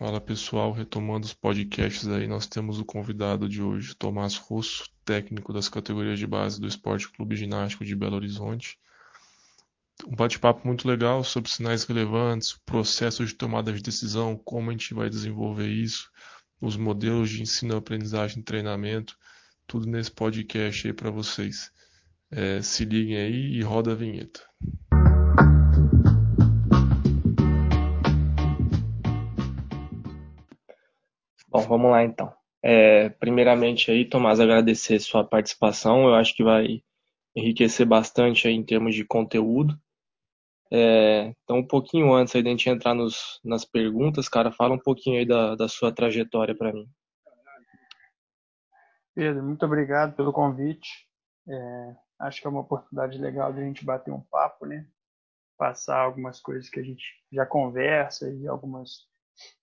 Fala pessoal, retomando os podcasts aí, nós temos o convidado de hoje, Tomás Russo, técnico das categorias de base do Esporte Clube Ginástico de Belo Horizonte. Um bate-papo muito legal sobre sinais relevantes, o processo de tomada de decisão, como a gente vai desenvolver isso, os modelos de ensino, aprendizagem e treinamento, tudo nesse podcast aí para vocês. É, se liguem aí e roda a vinheta. Vamos lá então. É, primeiramente aí, Tomás, agradecer sua participação. Eu acho que vai enriquecer bastante aí em termos de conteúdo. É, então, um pouquinho antes aí da gente entrar nos, nas perguntas, cara, fala um pouquinho aí da, da sua trajetória para mim. Pedro, muito obrigado pelo convite. É, acho que é uma oportunidade legal de a gente bater um papo, né? Passar algumas coisas que a gente já conversa e algumas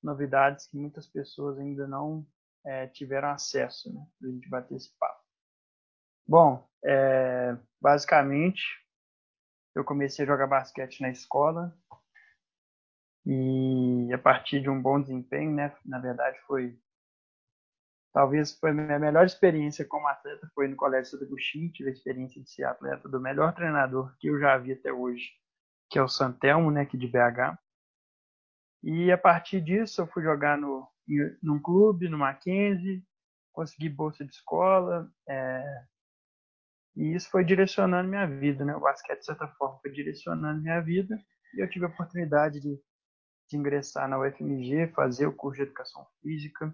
novidades que muitas pessoas ainda não é, tiveram acesso, né? Para a gente bater esse papo. Bom, é, basicamente, eu comecei a jogar basquete na escola e a partir de um bom desempenho, né? Na verdade, foi talvez foi a minha melhor experiência como atleta foi no Colégio Santo Agostinho, tive a experiência de ser atleta do melhor treinador que eu já vi até hoje, que é o Santelmo, né, aqui de BH. E a partir disso eu fui jogar no, num clube, no Mackenzie, consegui bolsa de escola, é, e isso foi direcionando minha vida, né? O basquete, de certa forma, foi direcionando minha vida, e eu tive a oportunidade de, de ingressar na UFMG, fazer o curso de Educação Física,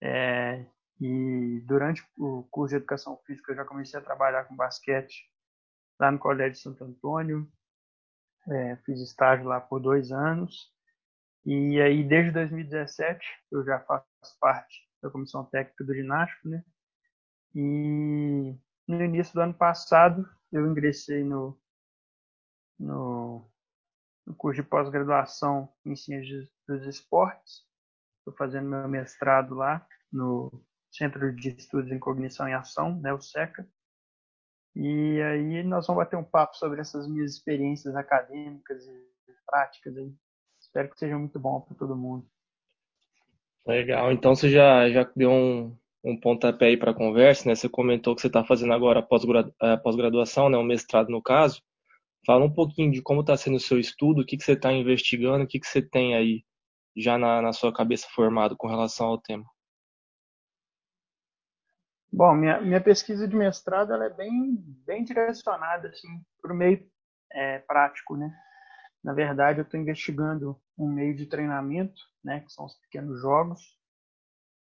é, e durante o curso de Educação Física eu já comecei a trabalhar com basquete lá no Colégio Santo Antônio, é, fiz estágio lá por dois anos, e aí, desde 2017, eu já faço parte da comissão técnica do ginástico, né? E no início do ano passado, eu ingressei no, no, no curso de pós-graduação em Ciências dos Esportes. Estou fazendo meu mestrado lá no Centro de Estudos em Cognição e Ação, né, o SECA. E aí nós vamos bater um papo sobre essas minhas experiências acadêmicas e práticas aí Espero que seja muito bom para todo mundo. Legal. Então você já, já deu um, um pontapé aí para a conversa, né? Você comentou que você está fazendo agora a pós-graduação, né? Um mestrado no caso. Fala um pouquinho de como está sendo o seu estudo, o que, que você está investigando, o que, que você tem aí já na, na sua cabeça formado com relação ao tema. Bom, minha, minha pesquisa de mestrado ela é bem, bem direcionada assim, para o meio é, prático, né? Na verdade, eu estou investigando um meio de treinamento, né, que são os pequenos jogos.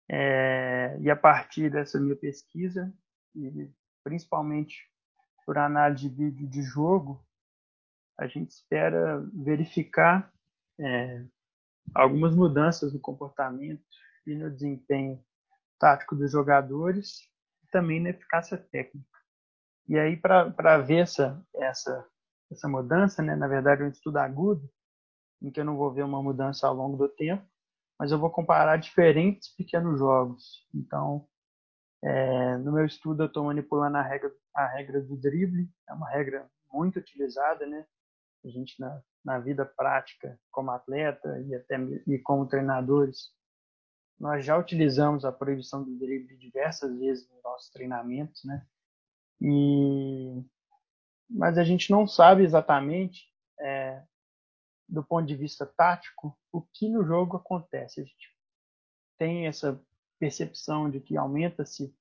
É, e a partir dessa minha pesquisa, e principalmente por análise de vídeo de jogo, a gente espera verificar é, algumas mudanças no comportamento e no desempenho tático dos jogadores e também na eficácia técnica. E aí, para ver essa, essa essa mudança, né? Na verdade, é um estudo agudo, em que eu não vou ver uma mudança ao longo do tempo, mas eu vou comparar diferentes pequenos jogos. Então, é, no meu estudo, eu estou manipulando a regra, a regra do drible, é uma regra muito utilizada, né? A gente, na, na vida prática, como atleta e até e como treinadores, nós já utilizamos a proibição do drible diversas vezes nos nossos treinamentos, né? E mas a gente não sabe exatamente, é, do ponto de vista tático, o que no jogo acontece. A gente tem essa percepção de que aumenta-se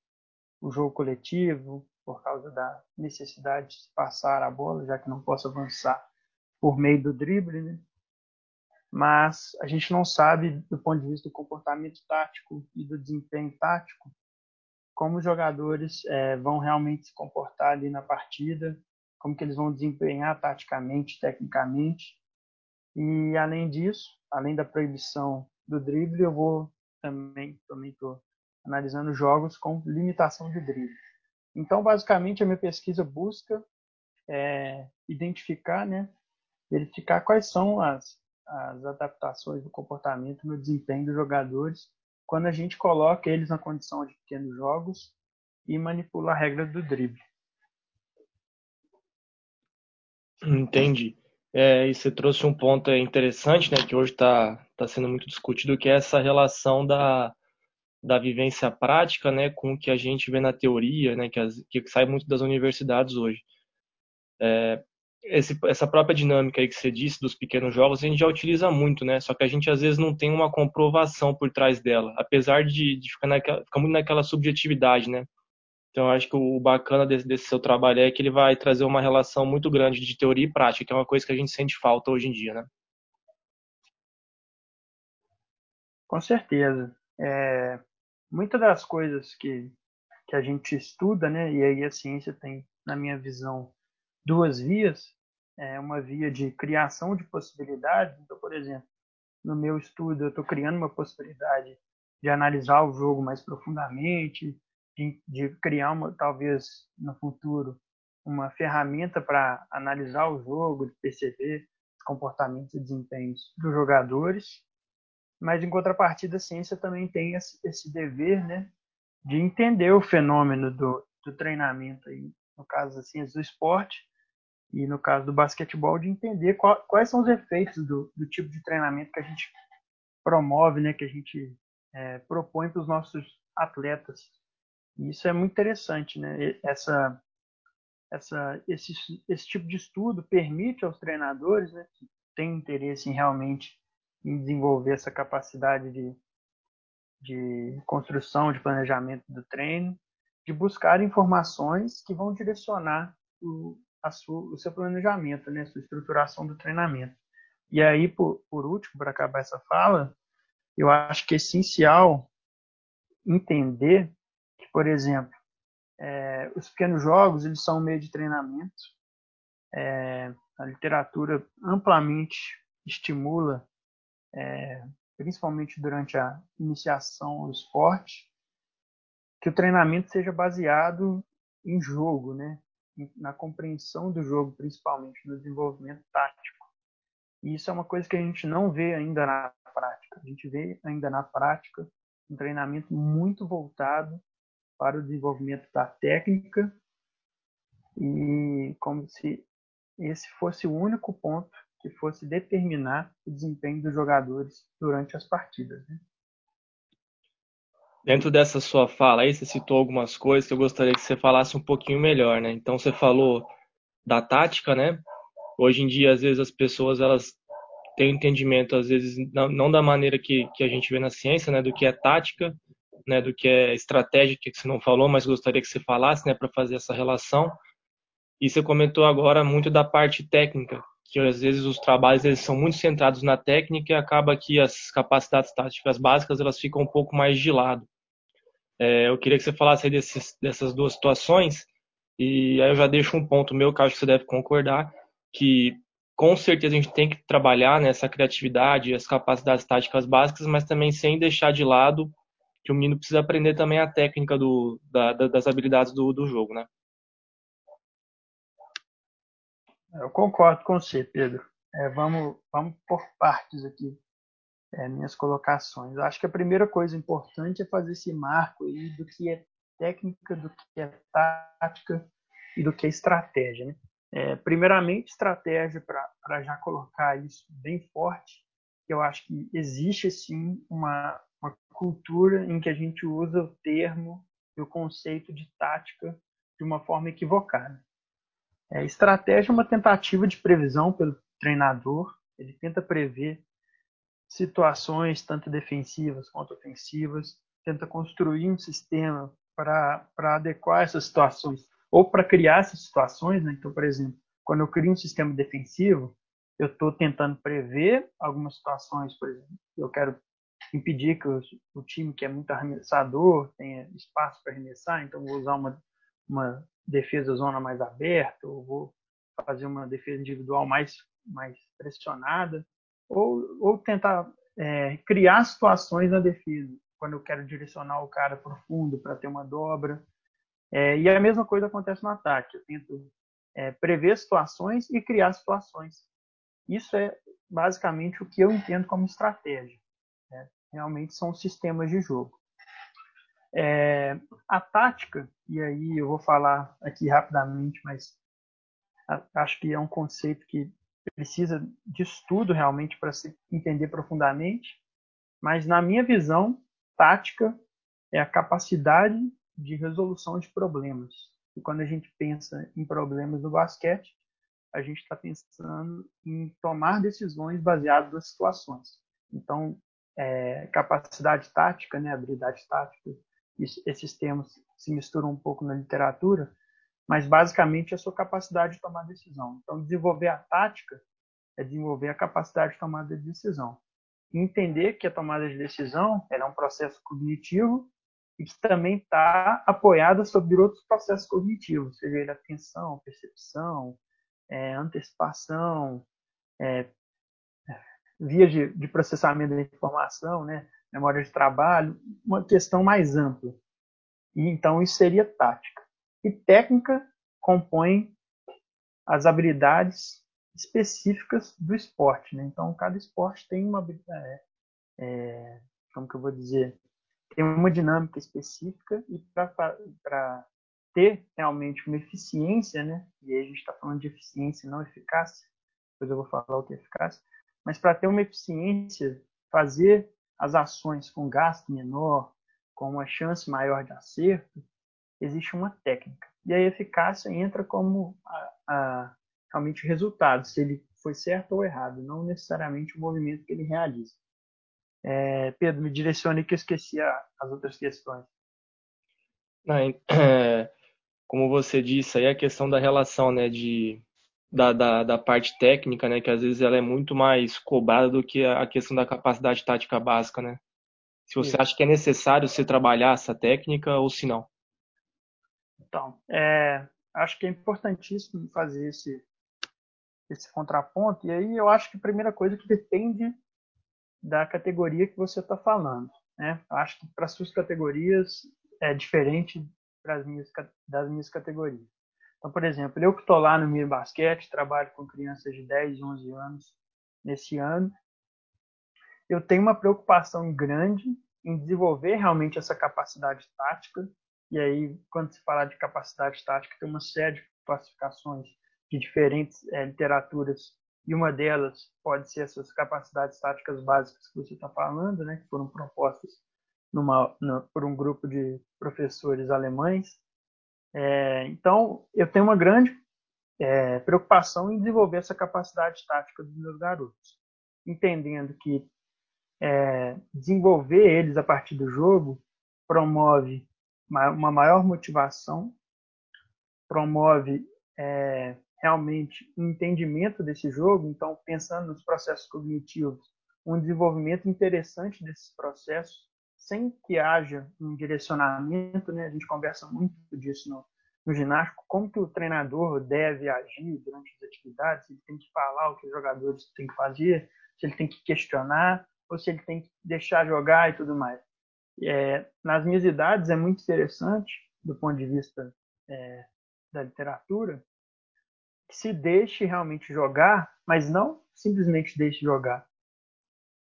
o jogo coletivo por causa da necessidade de passar a bola, já que não posso avançar por meio do drible, né? mas a gente não sabe, do ponto de vista do comportamento tático e do desempenho tático, como os jogadores é, vão realmente se comportar ali na partida como que eles vão desempenhar taticamente, tecnicamente. E além disso, além da proibição do drible, eu vou também também estou analisando jogos com limitação de drible. Então, basicamente, a minha pesquisa busca é, identificar, né, verificar quais são as, as adaptações do comportamento no desempenho dos jogadores quando a gente coloca eles na condição de pequenos jogos e manipula a regra do drible. Entendi. É, e você trouxe um ponto interessante, né, que hoje está tá sendo muito discutido, que é essa relação da, da vivência prática, né, com o que a gente vê na teoria, né, que, as, que sai muito das universidades hoje. É, esse, essa própria dinâmica aí que você disse dos pequenos jogos, a gente já utiliza muito, né? Só que a gente às vezes não tem uma comprovação por trás dela, apesar de, de ficar, naquela, ficar muito naquela subjetividade, né? Então, acho que o bacana desse, desse, seu trabalho é que ele vai trazer uma relação muito grande de teoria e prática, que é uma coisa que a gente sente falta hoje em dia, né? Com certeza. É, muitas das coisas que, que a gente estuda, né, e aí a ciência tem, na minha visão, duas vias. É uma via de criação de possibilidades. Então, por exemplo, no meu estudo, eu estou criando uma possibilidade de analisar o jogo mais profundamente, de, de criar uma, talvez no futuro uma ferramenta para analisar o jogo, de perceber os comportamentos e desempenhos dos jogadores. Mas em contrapartida, a ciência também tem esse, esse dever, né, de entender o fenômeno do, do treinamento aí, no caso assim, do esporte e no caso do basquetebol de entender qual, quais são os efeitos do, do, tipo de treinamento que a gente promove, né, que a gente é, propõe para os nossos atletas. E isso é muito interessante, né? Essa, essa, esse, esse tipo de estudo permite aos treinadores, né, que têm interesse em realmente em desenvolver essa capacidade de, de construção, de planejamento do treino, de buscar informações que vão direcionar o, sua, o seu planejamento, né, a sua estruturação do treinamento. E aí, por, por último, para acabar essa fala, eu acho que é essencial entender por exemplo, é, os pequenos jogos eles são um meio de treinamento. É, a literatura amplamente estimula, é, principalmente durante a iniciação ao esporte, que o treinamento seja baseado em jogo, né? na compreensão do jogo, principalmente no desenvolvimento tático. E isso é uma coisa que a gente não vê ainda na prática. A gente vê ainda na prática um treinamento muito voltado para o desenvolvimento da técnica e como se esse fosse o único ponto que fosse determinar o desempenho dos jogadores durante as partidas. Né? Dentro dessa sua fala aí, você citou algumas coisas que eu gostaria que você falasse um pouquinho melhor, né? Então você falou da tática, né? Hoje em dia, às vezes as pessoas elas têm entendimento, às vezes não, não da maneira que, que a gente vê na ciência, né? Do que é tática, né, do que é estratégia, que você não falou, mas gostaria que você falasse, né, para fazer essa relação. E você comentou agora muito da parte técnica, que às vezes os trabalhos eles são muito centrados na técnica e acaba que as capacidades táticas básicas elas ficam um pouco mais de lado. É, eu queria que você falasse desses, dessas duas situações e aí eu já deixo um ponto meu que acho que você deve concordar, que com certeza a gente tem que trabalhar nessa criatividade, as capacidades táticas básicas, mas também sem deixar de lado que o menino precisa aprender também a técnica do, da, das habilidades do, do jogo, né? Eu concordo com você, Pedro. É, vamos, vamos por partes aqui, é, minhas colocações. Eu acho que a primeira coisa importante é fazer esse marco aí do que é técnica, do que é tática e do que é estratégia. Né? É, primeiramente, estratégia, para já colocar isso bem forte, eu acho que existe sim uma, uma cultura em que a gente usa o termo e o conceito de tática de uma forma equivocada. É, estratégia é uma tentativa de previsão pelo treinador, ele tenta prever situações tanto defensivas quanto ofensivas, tenta construir um sistema para adequar essas situações ou para criar essas situações. Né? Então, por exemplo, quando eu crio um sistema defensivo, eu estou tentando prever algumas situações, por exemplo, eu quero impedir que o, time que é muito arremessador tenha espaço para arremessar, então vou usar uma, uma defesa zona mais aberta, ou vou fazer uma defesa individual mais, mais pressionada, ou, ou tentar é, criar situações na defesa, quando eu quero direcionar o cara para o fundo para ter uma dobra. É, e a mesma coisa acontece no ataque, eu tento é, prever situações e criar situações. Isso é basicamente o que eu entendo como estratégia. Né? Realmente são sistemas de jogo. É, a tática, e aí eu vou falar aqui rapidamente, mas acho que é um conceito que precisa de estudo realmente para se entender profundamente, mas na minha visão, tática é a capacidade de resolução de problemas. E quando a gente pensa em problemas no basquete, a gente está pensando em tomar decisões baseadas nas situações. Então, é, capacidade tática, né, habilidade tática, esses termos se misturam um pouco na literatura, mas basicamente é a sua capacidade de tomar decisão. Então, desenvolver a tática é desenvolver a capacidade de tomada de decisão. Entender que a tomada de decisão é um processo cognitivo e que também está apoiada sobre outros processos cognitivos, seja ele atenção, percepção, é, antecipação, é, vias de, de, processamento da informação, né, memória de trabalho, uma questão mais ampla. E então isso seria tática. E técnica compõe as habilidades específicas do esporte. Né? Então, cada esporte tem uma. É, é, como que eu vou dizer? Tem uma dinâmica específica e para ter realmente uma eficiência, né? e aí a gente está falando de eficiência, não eficácia, depois eu vou falar o que é eficácia, mas para ter uma eficiência, fazer as ações com gasto menor, com uma chance maior de acerto, existe uma técnica. E a eficácia entra como a, a realmente o resultado, se ele foi certo ou errado, não necessariamente o movimento que ele realiza. É, Pedro, me direcione que eu esqueci a, as outras questões. Não, é, como você disse, aí a questão da relação, né, de, da, da, da, parte técnica, né, que às vezes ela é muito mais cobrada do que a questão da capacidade tática básica, né? Se você Isso. acha que é necessário você trabalhar essa técnica ou se não. Então, é, acho que é importantíssimo fazer esse, esse contraponto. E aí eu acho que a primeira coisa que depende da categoria que você está falando. Né? Eu acho que para suas categorias é diferente das minhas, das minhas categorias. Então, por exemplo, eu que estou lá no Miro Basquete, trabalho com crianças de 10, 11 anos nesse ano, eu tenho uma preocupação grande em desenvolver realmente essa capacidade tática. E aí, quando se falar de capacidade tática, tem uma série de classificações de diferentes é, literaturas e uma delas pode ser essas capacidades táticas básicas que você está falando, né, que foram propostas numa, por um grupo de professores alemães. É, então, eu tenho uma grande é, preocupação em desenvolver essa capacidade tática dos meus garotos, entendendo que é, desenvolver eles a partir do jogo promove uma maior motivação, promove é, realmente um entendimento desse jogo, então pensando nos processos cognitivos, um desenvolvimento interessante desses processos, sem que haja um direcionamento, né? A gente conversa muito disso no, no ginástico, como que o treinador deve agir durante as atividades, se ele tem que falar o que os jogadores têm que fazer, se ele tem que questionar, ou se ele tem que deixar jogar e tudo mais. É, nas minhas idades é muito interessante, do ponto de vista é, da literatura, que se deixe realmente jogar, mas não simplesmente deixe jogar.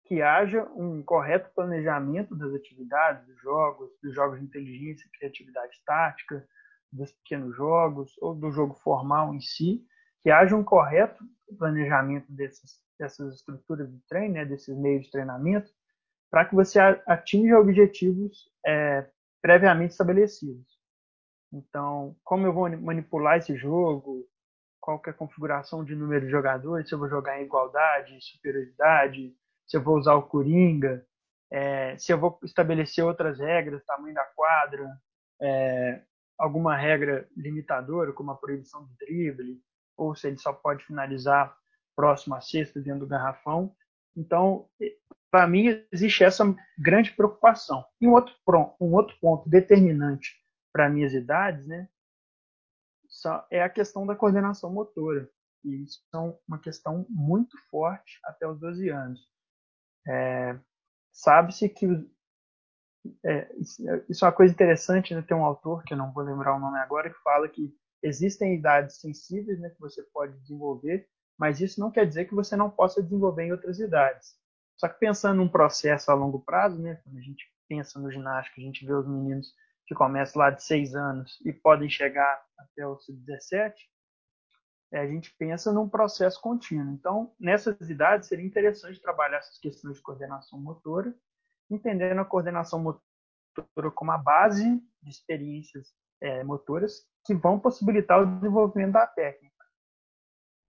Que haja um correto planejamento das atividades, dos jogos, dos jogos de inteligência, criatividade tática, dos pequenos jogos ou do jogo formal em si, que haja um correto planejamento dessas, dessas estruturas de treino, né, desses meios de treinamento, para que você atinja objetivos é, previamente estabelecidos. Então, como eu vou manipular esse jogo, qual é a configuração de número de jogadores, se eu vou jogar em igualdade, superioridade, se eu vou usar o Coringa, é, se eu vou estabelecer outras regras, tamanho da quadra, é, alguma regra limitadora, como a proibição do drible, ou se ele só pode finalizar próximo à cesta dentro do garrafão. Então, para mim, existe essa grande preocupação. E um outro, um outro ponto determinante para minhas idades, né, é a questão da coordenação motora. E isso é uma questão muito forte até os 12 anos. É, Sabe-se que. É, isso é uma coisa interessante, né? tem um autor, que eu não vou lembrar o nome agora, que fala que existem idades sensíveis né, que você pode desenvolver, mas isso não quer dizer que você não possa desenvolver em outras idades. Só que pensando num processo a longo prazo, né, quando a gente pensa no ginástica, a gente vê os meninos que começam lá de 6 anos e podem chegar até os 17, é, a gente pensa num processo contínuo. Então, nessas idades, seria interessante trabalhar essas questões de coordenação motora, entendendo a coordenação motora como a base de experiências é, motoras que vão possibilitar o desenvolvimento da técnica.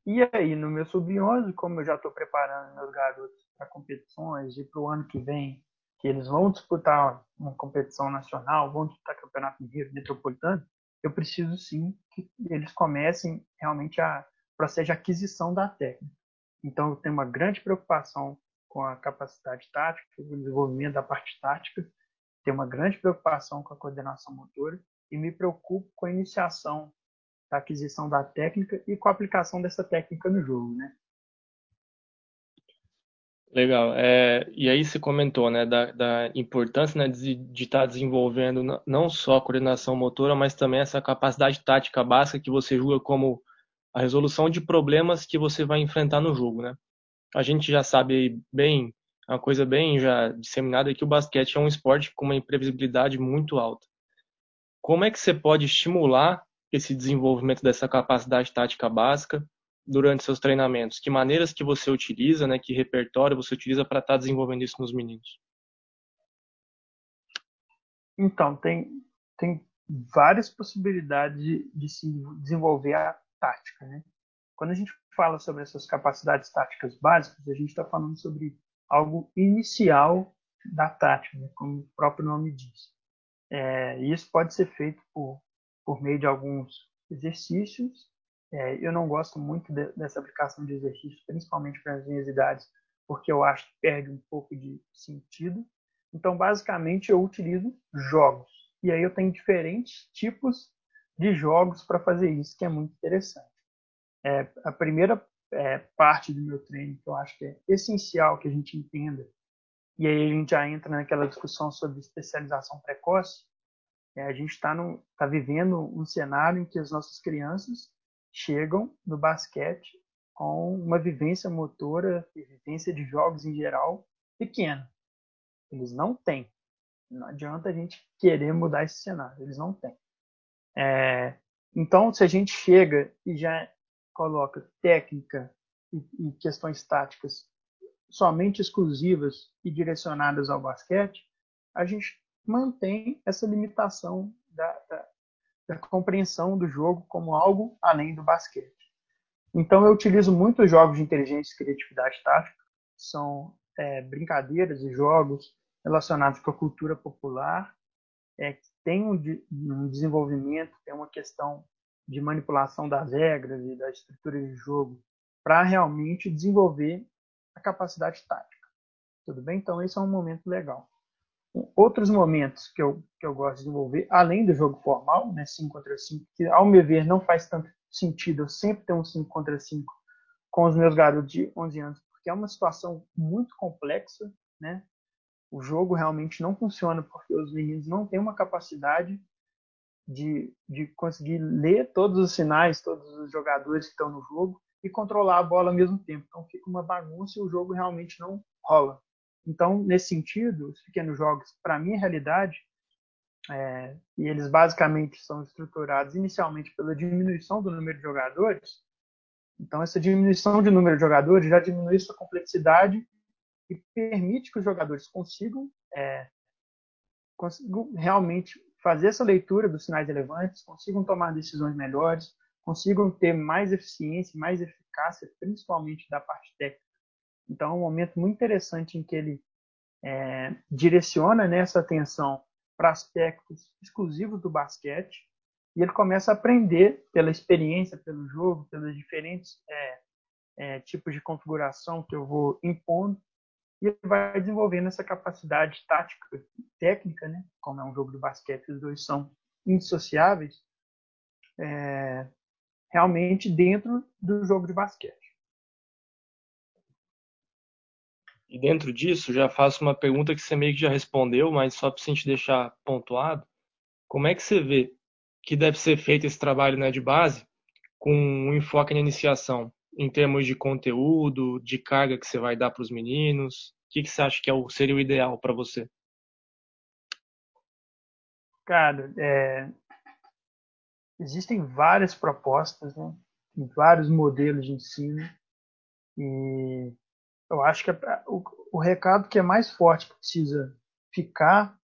E aí, no meu sub-11, como eu já estou preparando meus garotos para competições e para o ano que vem, que eles vão disputar uma competição nacional, vão disputar campeonato mineiro, metropolitano, eu preciso sim que eles comecem realmente a processo de aquisição da técnica. Então, eu tenho uma grande preocupação com a capacidade tática, o desenvolvimento da parte tática, tenho uma grande preocupação com a coordenação motora e me preocupo com a iniciação da aquisição da técnica e com a aplicação dessa técnica no jogo, né? Legal. É, e aí você comentou né, da, da importância né, de, de estar tá desenvolvendo não só a coordenação motora, mas também essa capacidade tática básica que você julga como a resolução de problemas que você vai enfrentar no jogo. Né? A gente já sabe bem, uma coisa bem já disseminada, é que o basquete é um esporte com uma imprevisibilidade muito alta. Como é que você pode estimular esse desenvolvimento dessa capacidade tática básica durante seus treinamentos? Que maneiras que você utiliza, né? Que repertório você utiliza para estar tá desenvolvendo isso nos meninos? Então, tem, tem várias possibilidades de, de se desenvolver a tática, né? Quando a gente fala sobre essas capacidades táticas básicas, a gente está falando sobre algo inicial da tática, né? como o próprio nome diz. É, isso pode ser feito por, por meio de alguns exercícios é, eu não gosto muito de, dessa aplicação de exercícios, principalmente para as minhas idades, porque eu acho que perde um pouco de sentido. Então, basicamente, eu utilizo jogos. E aí eu tenho diferentes tipos de jogos para fazer isso, que é muito interessante. É, a primeira é, parte do meu treino que eu acho que é essencial que a gente entenda, e aí a gente já entra naquela discussão sobre especialização precoce, é, a gente está tá vivendo um cenário em que as nossas crianças chegam no basquete com uma vivência motora e vivência de jogos em geral pequena. Eles não têm. Não adianta a gente querer mudar esse cenário. Eles não têm. É, então, se a gente chega e já coloca técnica e, e questões táticas somente exclusivas e direcionadas ao basquete, a gente mantém essa limitação da, da, da compreensão do jogo como algo além do basquete. Então eu utilizo muitos jogos de inteligência e criatividade tática, que são é, brincadeiras e jogos relacionados com a cultura popular, é, que tem um, um desenvolvimento, tem uma questão de manipulação das regras e da estrutura de jogo para realmente desenvolver a capacidade tática. Tudo bem? Então esse é um momento legal outros momentos que eu, que eu gosto de desenvolver, além do jogo formal, né, 5 contra 5, que ao meu ver não faz tanto sentido eu sempre ter um 5 contra 5 com os meus garotos de 11 anos, porque é uma situação muito complexa, né? O jogo realmente não funciona porque os meninos não têm uma capacidade de, de conseguir ler todos os sinais, todos os jogadores que estão no jogo e controlar a bola ao mesmo tempo. Então fica uma bagunça e o jogo realmente não rola. Então, nesse sentido, os pequenos jogos, para minha realidade, é, e eles basicamente são estruturados inicialmente pela diminuição do número de jogadores. Então, essa diminuição de número de jogadores já diminui sua complexidade e permite que os jogadores consigam, é, consigam realmente fazer essa leitura dos sinais relevantes, consigam tomar decisões melhores, consigam ter mais eficiência, mais eficácia, principalmente da parte técnica então, é um momento muito interessante em que ele é, direciona nessa atenção para aspectos exclusivos do basquete e ele começa a aprender pela experiência, pelo jogo, pelos diferentes é, é, tipos de configuração que eu vou impondo e ele vai desenvolvendo essa capacidade tática e técnica, né? como é um jogo de basquete, os dois são indissociáveis, é, realmente dentro do jogo de basquete. E dentro disso, já faço uma pergunta que você meio que já respondeu, mas só para a gente deixar pontuado. Como é que você vê que deve ser feito esse trabalho né, de base com um enfoque na iniciação, em termos de conteúdo, de carga que você vai dar para os meninos? O que, que você acha que é o, seria o ideal para você? Cara, é... existem várias propostas, né? vários modelos de ensino. E eu acho que o, o recado que é mais forte precisa ficar,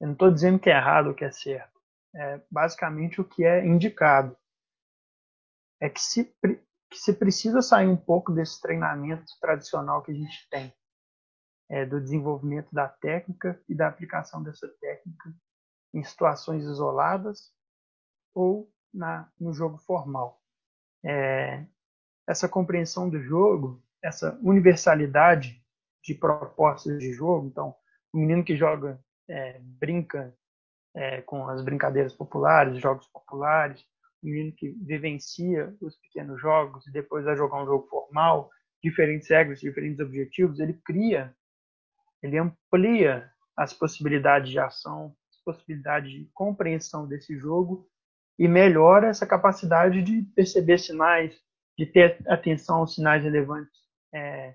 eu não estou dizendo que é errado ou que é certo, é basicamente o que é indicado. É que se, que se precisa sair um pouco desse treinamento tradicional que a gente tem, é, do desenvolvimento da técnica e da aplicação dessa técnica em situações isoladas ou na, no jogo formal. É, essa compreensão do jogo, essa universalidade de propostas de jogo, então, o menino que joga, é, brinca é, com as brincadeiras populares, jogos populares, o menino que vivencia os pequenos jogos e depois vai jogar um jogo formal, diferentes regras, diferentes objetivos, ele cria, ele amplia as possibilidades de ação, as possibilidades de compreensão desse jogo e melhora essa capacidade de perceber sinais, de ter atenção aos sinais relevantes é,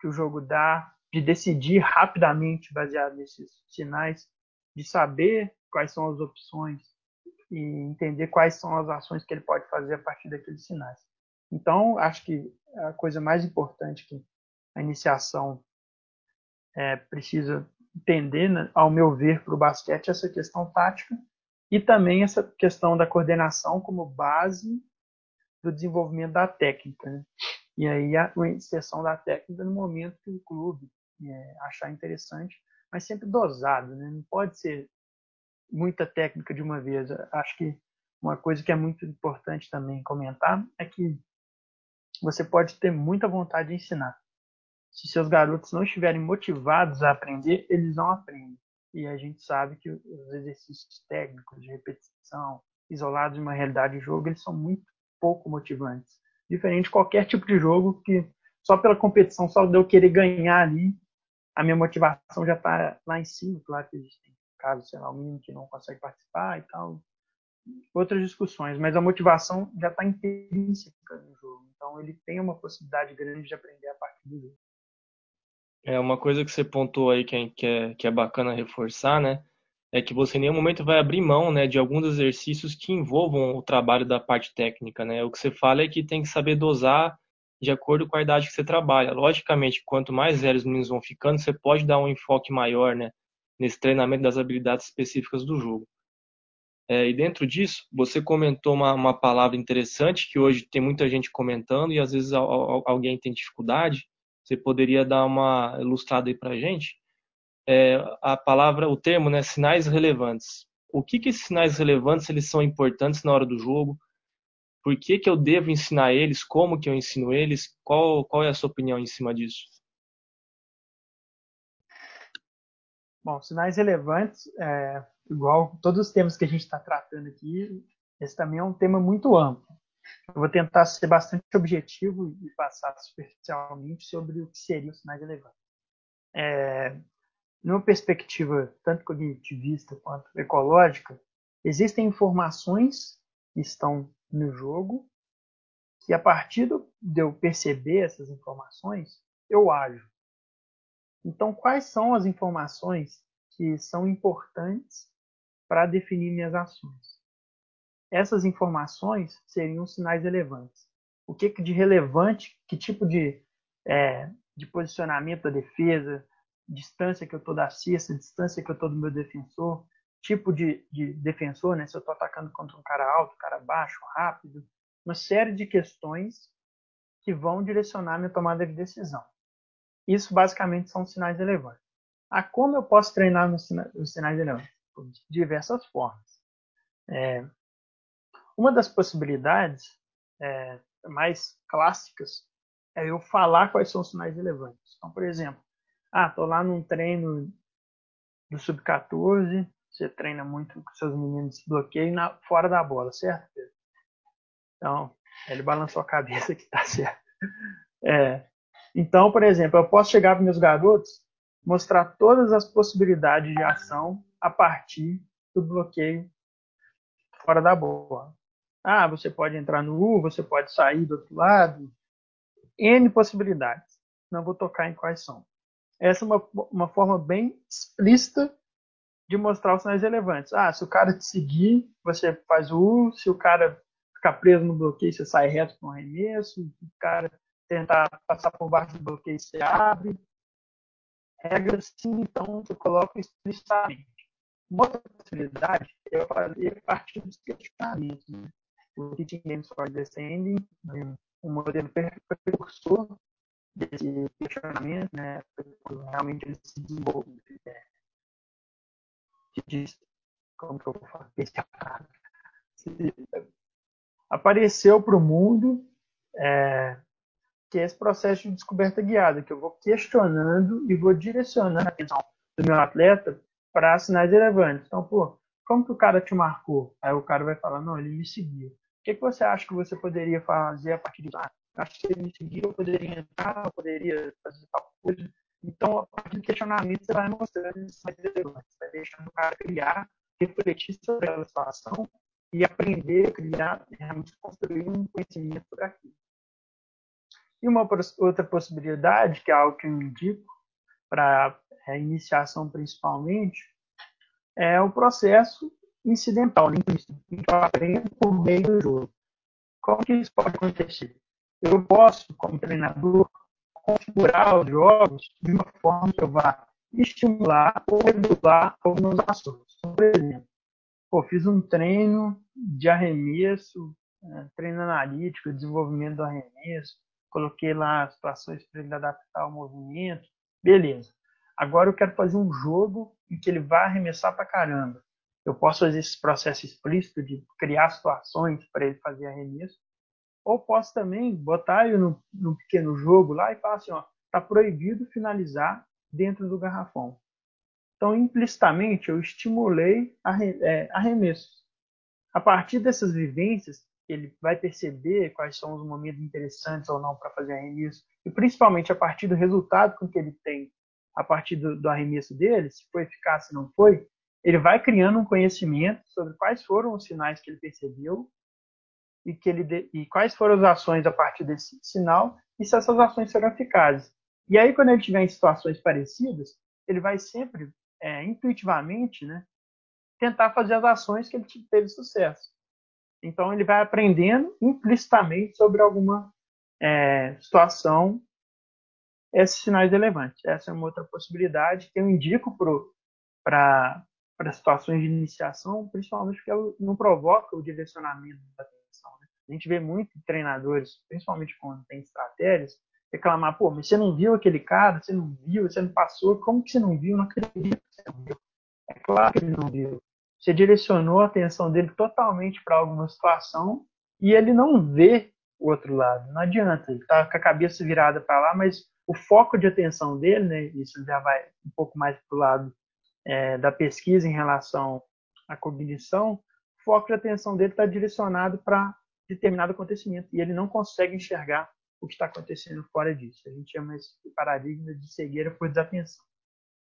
que o jogo dá, de decidir rapidamente baseado nesses sinais, de saber quais são as opções e entender quais são as ações que ele pode fazer a partir daqueles sinais. Então, acho que a coisa mais importante que a iniciação é, precisa entender, né, ao meu ver, para o basquete, é essa questão tática e também essa questão da coordenação como base do desenvolvimento da técnica. Né? E aí a inserção da técnica no momento que o clube é, achar interessante, mas sempre dosado, né? não pode ser muita técnica de uma vez. Acho que uma coisa que é muito importante também comentar é que você pode ter muita vontade de ensinar. Se seus garotos não estiverem motivados a aprender, eles não aprendem. E a gente sabe que os exercícios técnicos de repetição, isolados de uma realidade de jogo, eles são muito pouco motivantes. Diferente de qualquer tipo de jogo que só pela competição, só de eu querer ganhar ali, a minha motivação já está lá em cima. Claro que existem casos, sei lá, o menino que não consegue participar e tal. Outras discussões, mas a motivação já está intrínseca no jogo. Então ele tem uma possibilidade grande de aprender a partir do jogo. É uma coisa que você pontuou aí que é, que é, que é bacana reforçar, né? É que você em nenhum momento vai abrir mão, né, de alguns exercícios que envolvam o trabalho da parte técnica, né? O que você fala é que tem que saber dosar de acordo com a idade que você trabalha. Logicamente, quanto mais velhos os meninos vão ficando, você pode dar um enfoque maior, né, nesse treinamento das habilidades específicas do jogo. É, e dentro disso, você comentou uma, uma palavra interessante que hoje tem muita gente comentando e às vezes alguém tem dificuldade, você poderia dar uma ilustrada aí para gente? É, a palavra, o termo, né, sinais relevantes. O que que esses sinais relevantes eles são importantes na hora do jogo? Por que que eu devo ensinar eles? Como que eu ensino eles? Qual, qual é a sua opinião em cima disso? Bom, sinais relevantes, é, igual todos os temas que a gente está tratando aqui, esse também é um tema muito amplo. Eu vou tentar ser bastante objetivo e passar superficialmente sobre o que seriam sinais relevantes. É, numa perspectiva tanto cognitivista quanto ecológica, existem informações que estão no jogo que a partir de eu perceber essas informações, eu ajo. Então, quais são as informações que são importantes para definir minhas ações? essas informações seriam sinais relevantes. O que de relevante, que tipo de, é, de posicionamento da defesa, distância que eu estou da cesta, distância que eu estou do meu defensor, tipo de, de defensor, né? se eu estou atacando contra um cara alto, um cara baixo, rápido, uma série de questões que vão direcionar minha tomada de decisão. Isso basicamente são sinais relevantes. Ah, como eu posso treinar os sinais relevantes? De diversas formas. É, uma das possibilidades é, mais clássicas é eu falar quais são os sinais relevantes. Então, por exemplo, ah, tô lá num treino do sub-14, você treina muito com seus meninos de bloqueio na, fora da bola, certo? Então, ele balançou a cabeça que tá certo. É, então, por exemplo, eu posso chegar para meus garotos, mostrar todas as possibilidades de ação a partir do bloqueio fora da bola. Ah, você pode entrar no U, você pode sair do outro lado. N possibilidades. Não vou tocar em quais são. Essa é uma, uma forma bem explícita de mostrar os sinais relevantes. Ah, se o cara te seguir, você faz o U. Se o cara ficar preso no bloqueio, você sai reto com um arremesso, o cara tentar passar por baixo do bloqueio, você abre. Regras, sim, então, você coloca explicitamente. Uma outra possibilidade é fazer parte dos questionamentos. Né? O Teaching Games for Descending, um modelo precursor desse questionamento, né? realmente ele se desenvolve. É, diz, como que eu vou falar? Apareceu para o mundo é, que é esse processo de descoberta guiada, que eu vou questionando e vou direcionando a atenção do meu atleta para sinais relevantes. Então, pô, como que o cara te marcou? Aí o cara vai falar, não, ele me seguiu. O que, que você acha que você poderia fazer a partir disso? Ah, acho que ele me seguiu, eu poderia entrar, eu poderia fazer tal coisa. Então, a partir do questionamento, você vai mostrando esses sinais relevantes, vai deixando o cara criar, refletir sobre aquela situação e aprender, criar, realmente construir um conhecimento por aquilo. E uma outra possibilidade, que é algo que eu indico para a iniciação principalmente, é o processo incidental, implícito, que eu aprendo por meio do jogo. Como que isso pode acontecer? Eu posso, como treinador, configurar os jogos de uma forma que eu vá estimular ou regular algumas ações. Por exemplo, pô, fiz um treino de arremesso, é, treino analítico, desenvolvimento do arremesso, coloquei lá situações para ele adaptar ao movimento, beleza. Agora eu quero fazer um jogo em que ele vai arremessar para caramba. Eu posso fazer esse processo explícito de criar situações para ele fazer arremesso, ou posso também botar ele no, no pequeno jogo lá e falar assim, ó, tá proibido finalizar dentro do garrafão. Então, implicitamente, eu estimulei é, arremessos. A partir dessas vivências, ele vai perceber quais são os momentos interessantes ou não para fazer arremesso, e principalmente a partir do resultado com que ele tem, a partir do, do arremesso dele, se foi eficaz, se não foi, ele vai criando um conhecimento sobre quais foram os sinais que ele percebeu e, que ele e quais foram as ações a partir desse sinal e se essas ações serão eficazes. E aí, quando ele estiver em situações parecidas, ele vai sempre, é, intuitivamente, né, tentar fazer as ações que ele teve sucesso. Então, ele vai aprendendo implicitamente sobre alguma é, situação esses sinais relevantes. Essa é uma outra possibilidade que eu indico para situações de iniciação, principalmente porque ela não provoca o direcionamento da? A gente vê muito treinadores, principalmente quando tem estratégias, reclamar, pô, mas você não viu aquele cara, você não viu, você não passou, como que você não viu? Não acredito que você não viu. É claro que ele não viu você direcionou a atenção dele totalmente para alguma situação e ele não vê o outro lado. Não adianta, ele está com a cabeça virada para lá, mas o foco de atenção dele, né, isso já vai um pouco mais para o lado é, da pesquisa em relação à cognição, o foco de atenção dele está direcionado para determinado acontecimento e ele não consegue enxergar o que está acontecendo fora disso. A gente chama esse paradigma de cegueira por desatenção.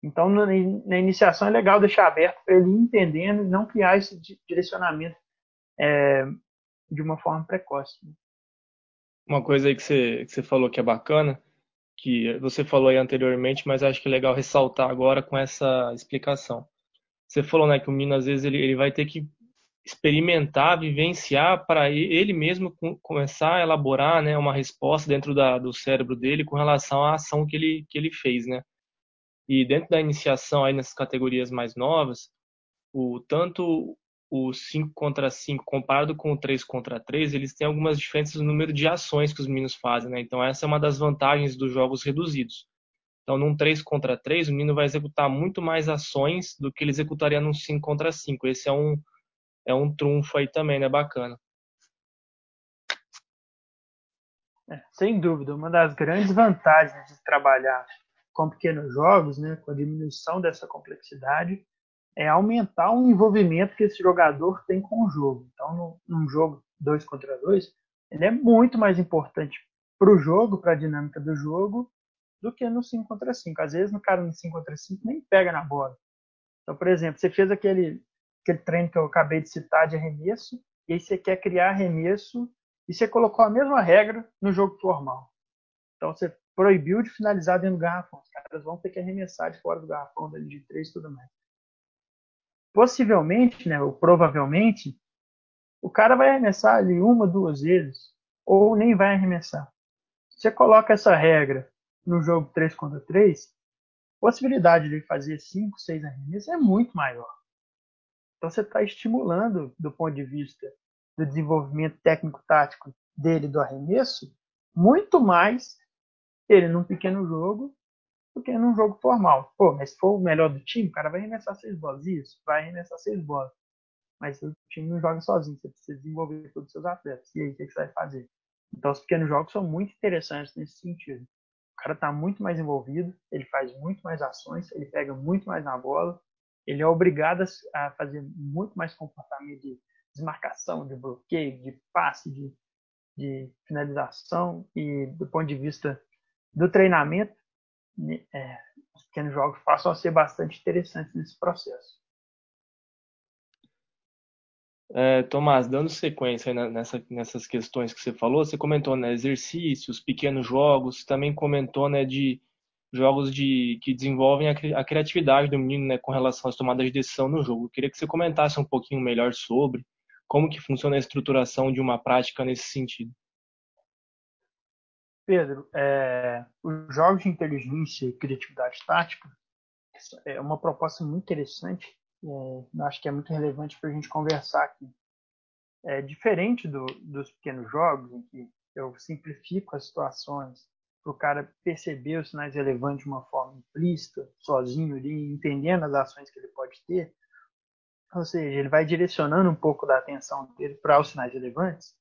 Então, na, iniciação é legal deixar aberto para ele ir entendendo e não criar esse direcionamento é, de uma forma precoce. Uma coisa aí que você, que você falou que é bacana, que você falou aí anteriormente, mas acho que é legal ressaltar agora com essa explicação. Você falou né, que o menino, às vezes, ele, ele vai ter que experimentar, vivenciar para ele mesmo começar a elaborar né, uma resposta dentro da, do cérebro dele com relação à ação que ele, que ele fez, né? E dentro da iniciação aí nessas categorias mais novas, o tanto o 5 contra 5 comparado com o 3 contra 3, eles têm algumas diferenças no número de ações que os meninos fazem, né? Então essa é uma das vantagens dos jogos reduzidos. Então num 3 contra 3, o menino vai executar muito mais ações do que ele executaria num 5 contra 5. Esse é um é um trunfo aí também, né, bacana. É, sem dúvida, uma das grandes vantagens de trabalhar com pequenos jogos, né, com a diminuição dessa complexidade, é aumentar o envolvimento que esse jogador tem com o jogo. Então, no, num jogo 2 contra 2, ele é muito mais importante para o jogo, para a dinâmica do jogo, do que no 5 contra 5. Às vezes, no cara no 5 contra 5 nem pega na bola. Então, por exemplo, você fez aquele, aquele treino que eu acabei de citar de arremesso, e aí você quer criar arremesso, e você colocou a mesma regra no jogo formal. Então, você proibiu de finalizar dentro do garrafão. Os caras vão ter que arremessar de fora do garrafão, dali de três e tudo mais. Possivelmente, né, ou provavelmente, o cara vai arremessar ali uma, duas vezes, ou nem vai arremessar. Você coloca essa regra no jogo 3 contra 3, a possibilidade de fazer 5, 6 arremessos é muito maior. Então você está estimulando, do ponto de vista do desenvolvimento técnico-tático dele do arremesso, muito mais ele num pequeno jogo do que num jogo formal. Pô, mas se for o melhor do time, o cara vai arremessar seis bolas. Isso, vai arremessar seis bolas. Mas o time não joga sozinho, você precisa desenvolver todos os seus atletas. E aí, o que você vai fazer? Então, os pequenos jogos são muito interessantes nesse sentido. O cara está muito mais envolvido, ele faz muito mais ações, ele pega muito mais na bola, ele é obrigado a fazer muito mais comportamento de desmarcação, de bloqueio, de passe, de, de finalização e do ponto de vista do treinamento, né, é, os pequenos jogos passam a ser bastante interessantes nesse processo. É, Tomás, dando sequência nessa, nessas questões que você falou, você comentou né, exercícios, pequenos jogos, também comentou né, de jogos de, que desenvolvem a, a criatividade do menino né, com relação às tomadas de decisão no jogo. Eu queria que você comentasse um pouquinho melhor sobre como que funciona a estruturação de uma prática nesse sentido. Pedro, é, os jogos de inteligência e criatividade tática é uma proposta muito interessante. É, acho que é muito relevante para a gente conversar aqui. É diferente do, dos pequenos jogos, em que eu simplifico as situações para o cara perceber os sinais relevantes de uma forma implícita, sozinho ali, entendendo as ações que ele pode ter. Ou seja, ele vai direcionando um pouco da atenção dele para os sinais relevantes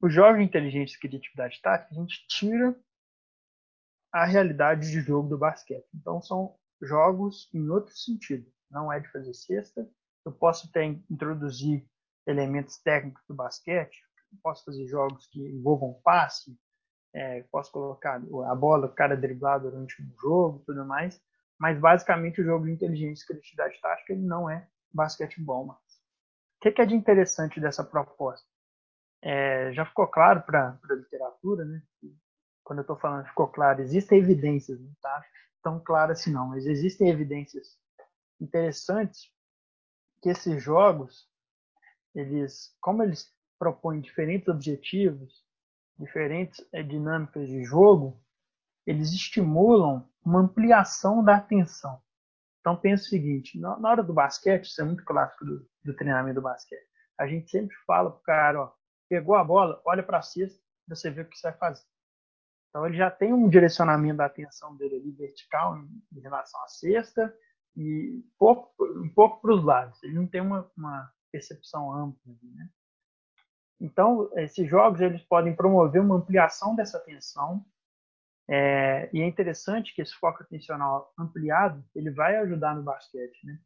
o jogos de e criatividade tática, a gente tira a realidade de jogo do basquete. Então são jogos em outro sentido. Não é de fazer cesta. Eu posso até introduzir elementos técnicos do basquete. Posso fazer jogos que envolvam passe. É, posso colocar a bola, o cara driblar durante um jogo, tudo mais. Mas basicamente o jogo de inteligência e criatividade tática ele não é basquetebol. Mas. O que é de interessante dessa proposta? é, já ficou claro para a literatura, né? Quando eu estou falando ficou claro, existem evidências, não está tão claro assim não, mas existem evidências interessantes que esses jogos, eles, como eles propõem diferentes objetivos, diferentes é, dinâmicas de jogo, eles estimulam uma ampliação da atenção. Então pense o seguinte, na, hora do basquete, isso é muito clássico do, do treinamento do basquete, a gente sempre fala pro cara, ó, pegou a bola, olha para a cesta, você vê o que você vai fazer. Então ele já tem um direcionamento da atenção dele ali vertical em, em relação à cesta e pouco, um pouco para os lados. Ele não tem uma, uma percepção ampla. Né? Então esses jogos eles podem promover uma ampliação dessa atenção é, e é interessante que esse foco atencional ampliado ele vai ajudar no basquete, né?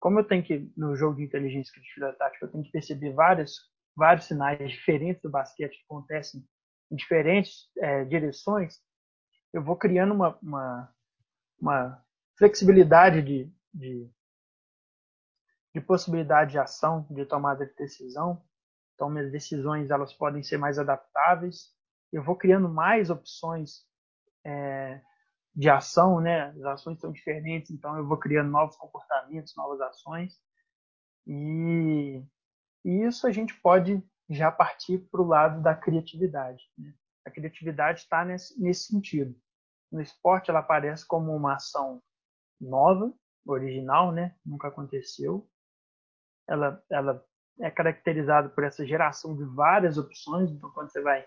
Como eu tenho que no jogo de inteligência criatividade tática eu tenho que perceber várias vários sinais diferentes do basquete que acontecem em diferentes é, direções, eu vou criando uma, uma, uma flexibilidade de, de, de, possibilidade de ação, de tomada de decisão. Então, minhas decisões elas podem ser mais adaptáveis. Eu vou criando mais opções é, de ação, né? As ações são diferentes, então eu vou criando novos comportamentos, novas ações. E e isso a gente pode já partir para o lado da criatividade. Né? A criatividade está nesse, nesse sentido. No esporte, ela aparece como uma ação nova, original, né? nunca aconteceu. Ela, ela é caracterizada por essa geração de várias opções. Então, quando você vai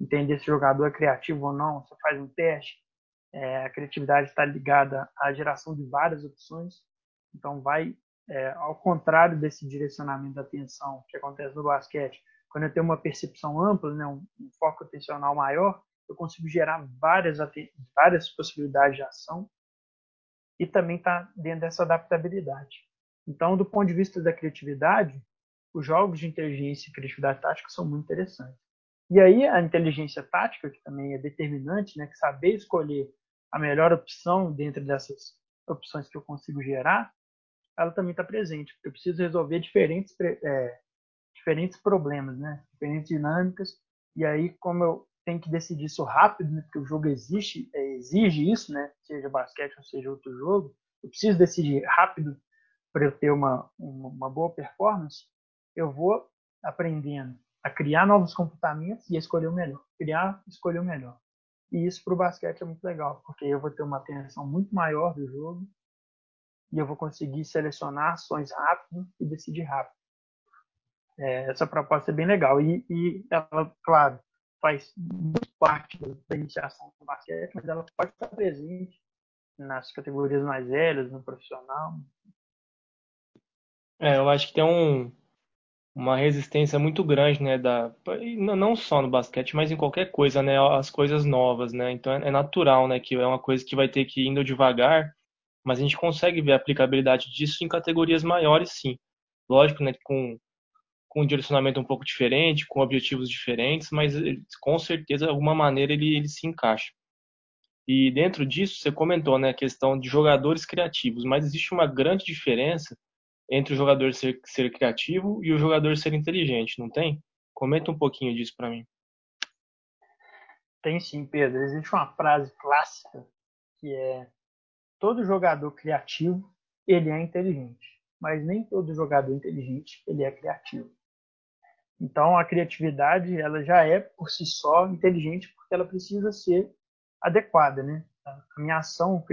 entender se o jogador é criativo ou não, você faz um teste. É, a criatividade está ligada à geração de várias opções. Então, vai é, ao contrário desse direcionamento da atenção que acontece no basquete, quando eu tenho uma percepção ampla, né, um, um foco atencional maior, eu consigo gerar várias, várias possibilidades de ação e também está dentro dessa adaptabilidade. Então, do ponto de vista da criatividade, os jogos de inteligência e criatividade tática são muito interessantes. E aí a inteligência tática, que também é determinante, né, que saber escolher a melhor opção dentro dessas opções que eu consigo gerar, ela também está presente, porque eu preciso resolver diferentes, é, diferentes problemas, né? diferentes dinâmicas, e aí, como eu tenho que decidir isso rápido, né? porque o jogo existe, é, exige isso, né? seja basquete ou seja outro jogo, eu preciso decidir rápido para eu ter uma, uma, uma boa performance, eu vou aprendendo a criar novos comportamentos e a escolher o melhor. Criar, escolher o melhor. E isso para o basquete é muito legal, porque eu vou ter uma atenção muito maior do jogo e eu vou conseguir selecionar ações rápido e decidir rápido. É, essa proposta é bem legal. E, e ela, claro, faz muito parte da iniciação do basquete, mas ela pode estar presente nas categorias mais velhas, no profissional. É, eu acho que tem um, uma resistência muito grande, né, da, não só no basquete, mas em qualquer coisa, né, as coisas novas, né, então é, é natural, né, que é uma coisa que vai ter que ir indo devagar, mas a gente consegue ver a aplicabilidade disso em categorias maiores, sim. Lógico, né, com, com um direcionamento um pouco diferente, com objetivos diferentes, mas com certeza, de alguma maneira, ele, ele se encaixa. E dentro disso, você comentou, né, a questão de jogadores criativos, mas existe uma grande diferença entre o jogador ser, ser criativo e o jogador ser inteligente, não tem? Comenta um pouquinho disso para mim. Tem sim, Pedro. Existe uma frase clássica que é todo jogador criativo ele é inteligente, mas nem todo jogador inteligente ele é criativo. Então a criatividade ela já é por si só inteligente porque ela precisa ser adequada, né? A minha ação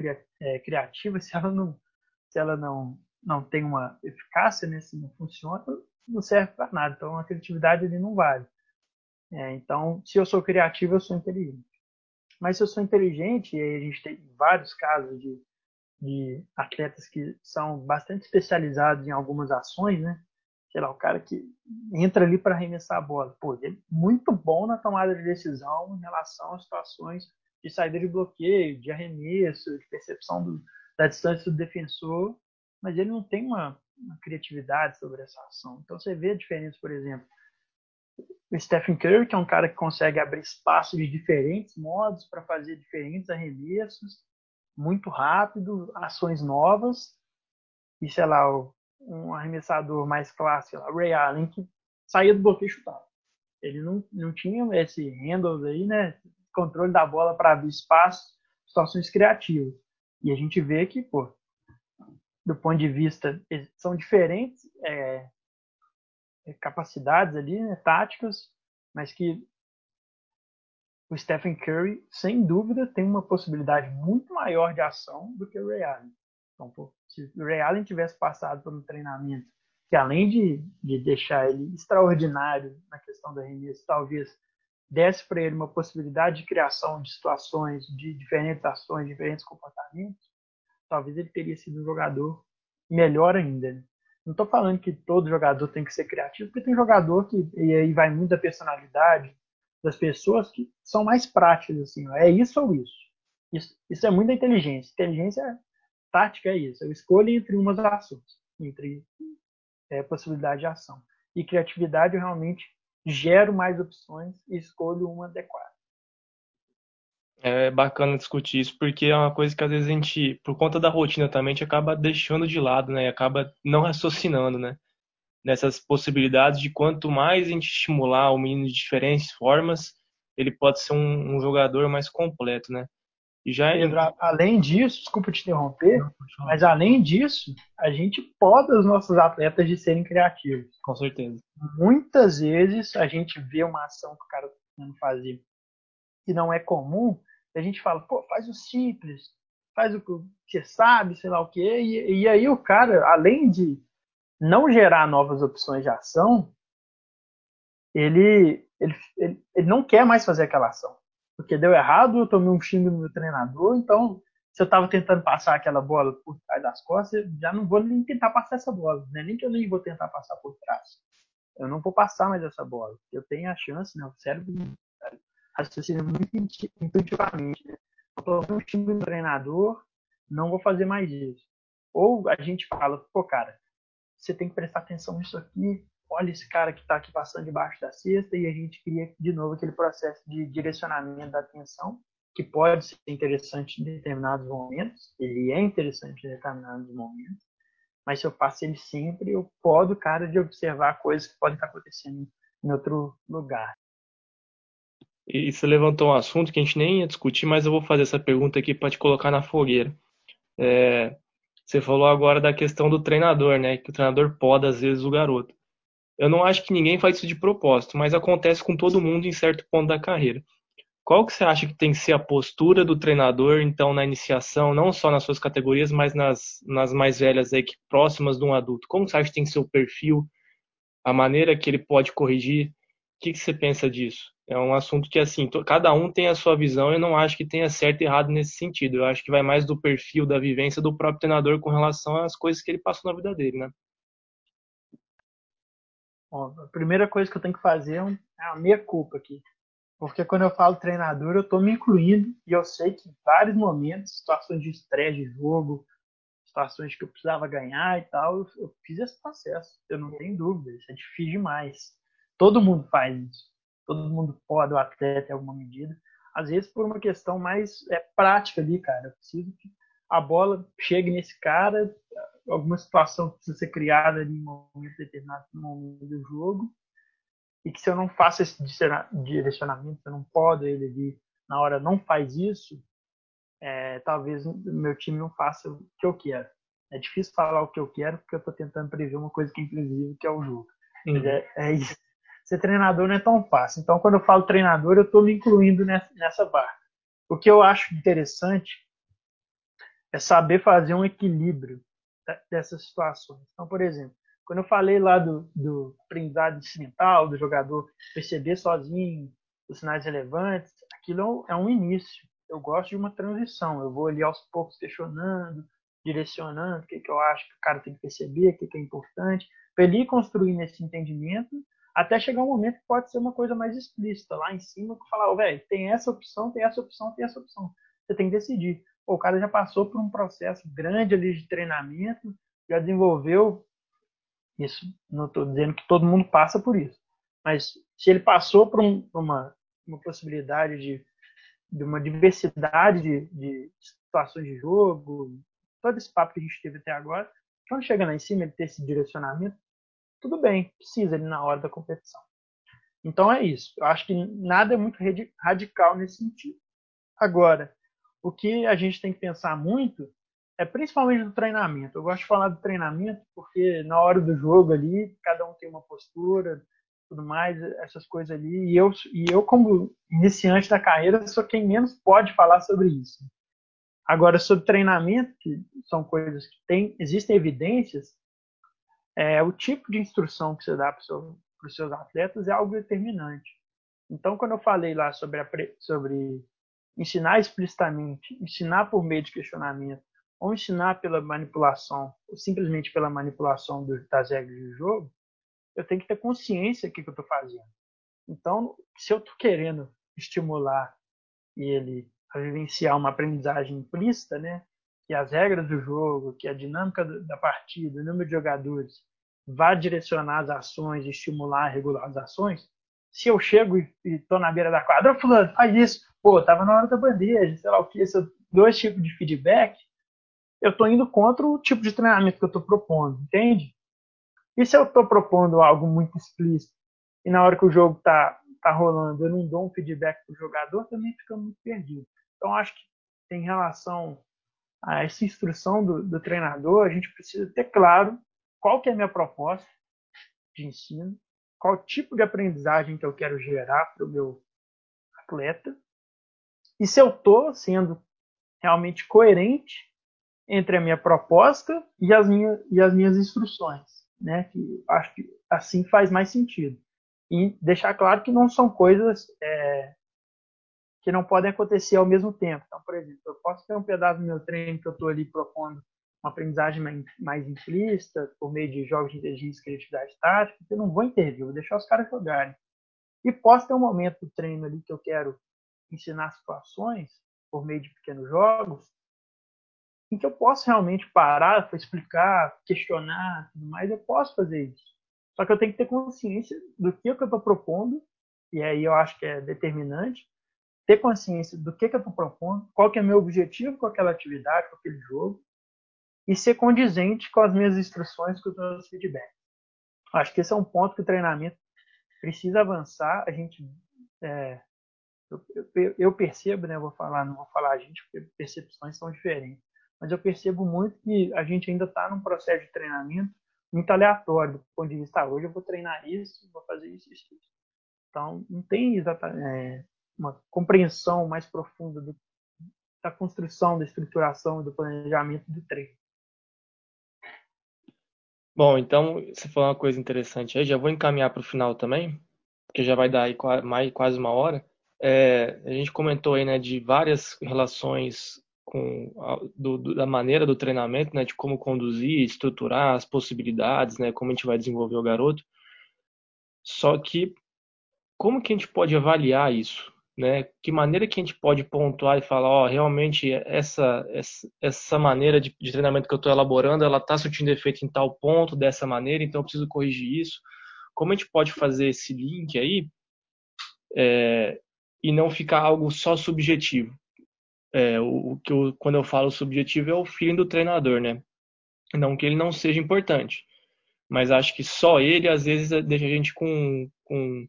é, criativa se ela não se ela não não tem uma eficácia, né, se não funciona, não serve para nada. Então a criatividade ele não vale. É, então, se eu sou criativo, eu sou inteligente. Mas se eu sou inteligente, e a gente tem vários casos de, de atletas que são bastante especializados em algumas ações, né? Sei lá, o cara que entra ali para arremessar a bola. Pô, ele é muito bom na tomada de decisão em relação às situações de saída de bloqueio, de arremesso, de percepção do, da distância do defensor mas ele não tem uma, uma criatividade sobre essa ação. Então você vê a diferença, por exemplo, o Stephen Curry, que é um cara que consegue abrir espaço de diferentes modos para fazer diferentes arremessos, muito rápido, ações novas, e sei lá, um arremessador mais clássico, lá, Ray Allen, que saía do bloqueio e chutava. Ele não, não tinha esse handles aí, né? Controle da bola para abrir espaço, situações criativas. E a gente vê que, pô, do ponto de vista são diferentes é, é, capacidades ali, né, táticas, mas que o Stephen Curry, sem dúvida, tem uma possibilidade muito maior de ação do que o Ray Allen. Então, pô, se o Ray Allen tivesse passado por um treinamento que, além de, de deixar ele extraordinário na questão da arremesso, talvez desse para ele uma possibilidade de criação de situações, de diferentes ações, diferentes comportamentos, talvez ele teria sido um jogador melhor ainda. Né? Não estou falando que todo jogador tem que ser criativo, porque tem jogador que, e aí vai muito da personalidade das pessoas que são mais práticas, assim, ó, é isso ou isso. isso. Isso é muita inteligência. Inteligência tática é isso, eu escolho entre umas ações, entre é, possibilidade de ação. E criatividade eu realmente gero mais opções e escolho uma adequada é bacana discutir isso, porque é uma coisa que às vezes a gente, por conta da rotina também, a gente acaba deixando de lado, né? Acaba não raciocinando, né? Nessas possibilidades de quanto mais a gente estimular o menino de diferentes formas, ele pode ser um, um jogador mais completo, né? E já Pedro, além disso, desculpa te interromper, mas além disso, a gente poda os nossos atletas de serem criativos. Com certeza. Muitas vezes a gente vê uma ação que o cara está tentando fazer que não é comum, a gente fala, pô, faz o simples, faz o que você sabe, sei lá o quê, e, e aí o cara, além de não gerar novas opções de ação, ele, ele, ele, ele não quer mais fazer aquela ação. Porque deu errado, eu tomei um xingo no meu treinador, então se eu estava tentando passar aquela bola por trás das costas, já não vou nem tentar passar essa bola, né? nem que eu nem vou tentar passar por trás. Eu não vou passar mais essa bola. Eu tenho a chance, né? o cérebro raciocina muito intuitivamente. Né? Tô um time do treinador, não vou fazer mais isso. Ou a gente fala, pô, cara, você tem que prestar atenção nisso aqui, olha esse cara que está aqui passando debaixo da cesta, e a gente cria de novo aquele processo de direcionamento da atenção, que pode ser interessante em determinados momentos, ele é interessante em determinados momentos, mas se eu faço ele sempre, eu podo o cara de observar coisas que podem estar acontecendo em outro lugar. E você levantou um assunto que a gente nem ia discutir, mas eu vou fazer essa pergunta aqui para te colocar na fogueira. É, você falou agora da questão do treinador, né? Que o treinador pode, às vezes, o garoto. Eu não acho que ninguém faz isso de propósito, mas acontece com todo mundo em certo ponto da carreira. Qual que você acha que tem que ser a postura do treinador, então, na iniciação, não só nas suas categorias, mas nas, nas mais velhas aí, que, próximas de um adulto? Como você acha que tem que ser o perfil, a maneira que ele pode corrigir? O que, que você pensa disso? É um assunto que, assim, cada um tem a sua visão eu não acho que tenha certo e errado nesse sentido. Eu acho que vai mais do perfil, da vivência do próprio treinador com relação às coisas que ele passou na vida dele, né? Bom, a primeira coisa que eu tenho que fazer é a meia culpa aqui. Porque quando eu falo treinador, eu estou me incluindo e eu sei que em vários momentos, situações de estresse de jogo, situações que eu precisava ganhar e tal, eu, eu fiz esse processo. Eu não tenho dúvida, isso é difícil demais. Todo mundo faz isso. Todo mundo pode o atleta em alguma medida. Às vezes por uma questão mais é, prática ali, cara. Eu preciso que a bola chegue nesse cara, alguma situação precisa ser criada em um momento determinado no momento do jogo e que se eu não faço esse direcionamento, se eu não podo ele ali na hora não faz isso, é, talvez meu time não faça o que eu quero. É difícil falar o que eu quero porque eu estou tentando prever uma coisa que é imprevisível, que é o jogo. Uhum. É, é, isso. Ser treinador não é tão fácil. Então, quando eu falo treinador, eu estou me incluindo nessa, barra. O que eu acho interessante é saber fazer um equilíbrio dessas situações. Então, por exemplo, quando eu falei lá do, do aprendizado incidental, do jogador perceber sozinho os sinais relevantes, aquilo é um início. Eu gosto de uma transição. Eu vou ali aos poucos questionando, direcionando o que, que eu acho que o cara tem que perceber, o que, que é importante, para ele ir construindo esse entendimento, até chegar um momento que pode ser uma coisa mais explícita, lá em cima, que falar, oh, velho, tem essa opção, tem essa opção, tem essa opção. Você tem que decidir. Pô, o cara já passou por um processo grande ali de treinamento, já desenvolveu isso não estou dizendo que todo mundo passa por isso, mas se ele passou por um, uma, uma possibilidade de, de uma diversidade de, de, situações de jogo, todo esse papo que a gente teve até agora, quando chega lá em cima ele ter esse direcionamento, tudo bem, precisa ele na hora da competição. Então é isso. Eu acho que nada é muito radical nesse sentido. Agora, o que a gente tem que pensar muito é principalmente do treinamento. Eu gosto de falar do treinamento porque na hora do jogo ali, cada um tem uma postura, tudo mais, essas coisas ali. E eu, e eu como iniciante da carreira, sou quem menos pode falar sobre isso. Agora, sobre treinamento, que são coisas que tem, existem evidências, é, o tipo de instrução que você dá para seu, os seus atletas é algo determinante. Então, quando eu falei lá sobre, a, sobre ensinar explicitamente, ensinar por meio de questionamento, ou ensinar pela manipulação, ou simplesmente pela manipulação das regras do jogo, eu tenho que ter consciência do que, que eu estou fazendo. Então, se eu estou querendo estimular ele a vivenciar uma aprendizagem implícita, né, que as regras do jogo, que a dinâmica da partida, o número de jogadores vá direcionar as ações, estimular, regular as ações, se eu chego e estou na beira da quadra, fulano, faz isso, pô, tava na hora da bandeja, sei lá o que, esses dois tipos de feedback, eu estou indo contra o tipo de treinamento que eu estou propondo, entende? E se eu estou propondo algo muito explícito e na hora que o jogo está tá rolando eu não dou um feedback o jogador, também fica muito perdido. Então acho que em relação essa instrução do, do treinador, a gente precisa ter claro qual que é a minha proposta de ensino, qual tipo de aprendizagem que eu quero gerar para o meu atleta, e se eu estou sendo realmente coerente entre a minha proposta e as, e as minhas instruções, né? Que acho que assim faz mais sentido. E deixar claro que não são coisas é, que não podem acontecer ao mesmo tempo. Então, por exemplo, eu posso ter um pedaço do meu treino que eu estou ali propondo uma aprendizagem mais, implícita, por meio de jogos de inteligência e criatividade tática, que eu não vou intervir, vou deixar os caras jogarem. E posso ter um momento do treino ali que eu quero ensinar situações por meio de pequenos jogos, em que eu posso realmente parar para explicar, questionar, tudo mais, eu posso fazer isso. Só que eu tenho que ter consciência do que, que eu estou propondo, e aí eu acho que é determinante, ter consciência do que, que eu estou propondo, qual que é meu objetivo com aquela atividade, com aquele jogo, e ser condizente com as minhas instruções, com os meus feedbacks. Acho que esse é um ponto que o treinamento precisa avançar. A gente, é, eu, eu, eu, percebo, né? Vou falar, não vou falar a gente, porque percepções são diferentes mas eu percebo muito que a gente ainda está num processo de treinamento muito aleatório do ponto de vista, ah, hoje eu vou treinar isso, vou fazer isso, isso, isso. Então, não tem exatamente é, uma compreensão mais profunda do, da construção, da estruturação e do planejamento do treino. Bom, então você falou uma coisa interessante aí, já vou encaminhar para o final também, porque já vai dar aí mais, quase uma hora. É, a gente comentou aí né, de várias relações com a, do, da maneira do treinamento, né, de como conduzir, estruturar as possibilidades, né, como a gente vai desenvolver o garoto. Só que como que a gente pode avaliar isso? Né? Que maneira que a gente pode pontuar e falar, ó, realmente essa, essa, essa maneira de, de, treinamento que eu estou elaborando, ela está surtindo efeito em tal ponto, dessa maneira, então eu preciso corrigir isso. Como a gente pode fazer esse link aí é, e não ficar algo só subjetivo? É, o, que eu, quando eu falo subjetivo é o feeling do treinador, né? Não que ele não seja importante, mas acho que só ele às vezes deixa a gente com, com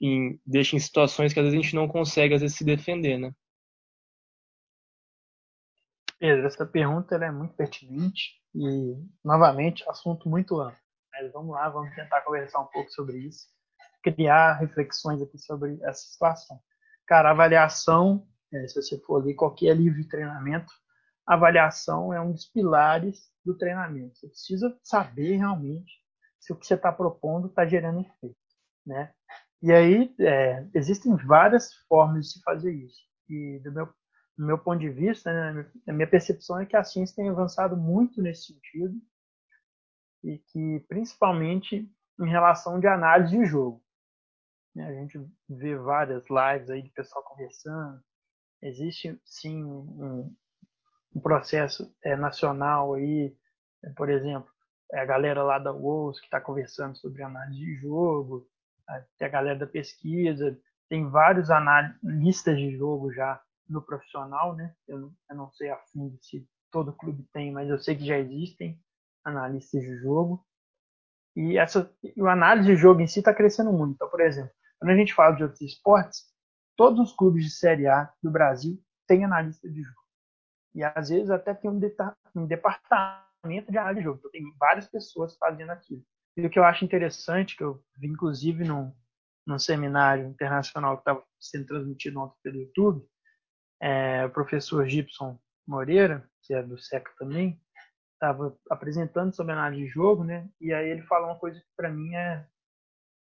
em, deixa em situações que às vezes a gente não consegue às vezes se defender, né? Pedro, essa pergunta é muito pertinente e, novamente, assunto muito amplo. Mas vamos lá, vamos tentar conversar um pouco sobre isso, criar reflexões aqui sobre essa situação. Cara, avaliação, é, se você for ler qualquer livro de treinamento, avaliação é um dos pilares do treinamento. Você precisa saber realmente se o que você está propondo está gerando efeito, né? E aí é, existem várias formas de se fazer isso. E do meu, do meu ponto de vista, né, a minha percepção é que a ciência tem avançado muito nesse sentido e que principalmente em relação de análise de jogo. Né, a gente vê várias lives aí de pessoal conversando. Existe sim um, um processo é, nacional aí, por exemplo, é a galera lá da WOS que está conversando sobre análise de jogo tem a galera da pesquisa, tem vários analistas de jogo já no profissional, né? Eu não, eu não sei a fundo se todo clube tem, mas eu sei que já existem analistas de jogo. E essa, o análise de jogo em si está crescendo muito. Então, por exemplo, quando a gente fala de outros esportes, todos os clubes de Série A do Brasil têm analista de jogo. E às vezes até tem um, um departamento de análise de jogo. Então, tem várias pessoas fazendo aquilo. E o que eu acho interessante, que eu vi inclusive num, num seminário internacional que estava sendo transmitido ontem pelo YouTube, é, o professor Gibson Moreira, que é do SECA também, estava apresentando sobre análise de jogo, né? E aí ele falou uma coisa que para mim é,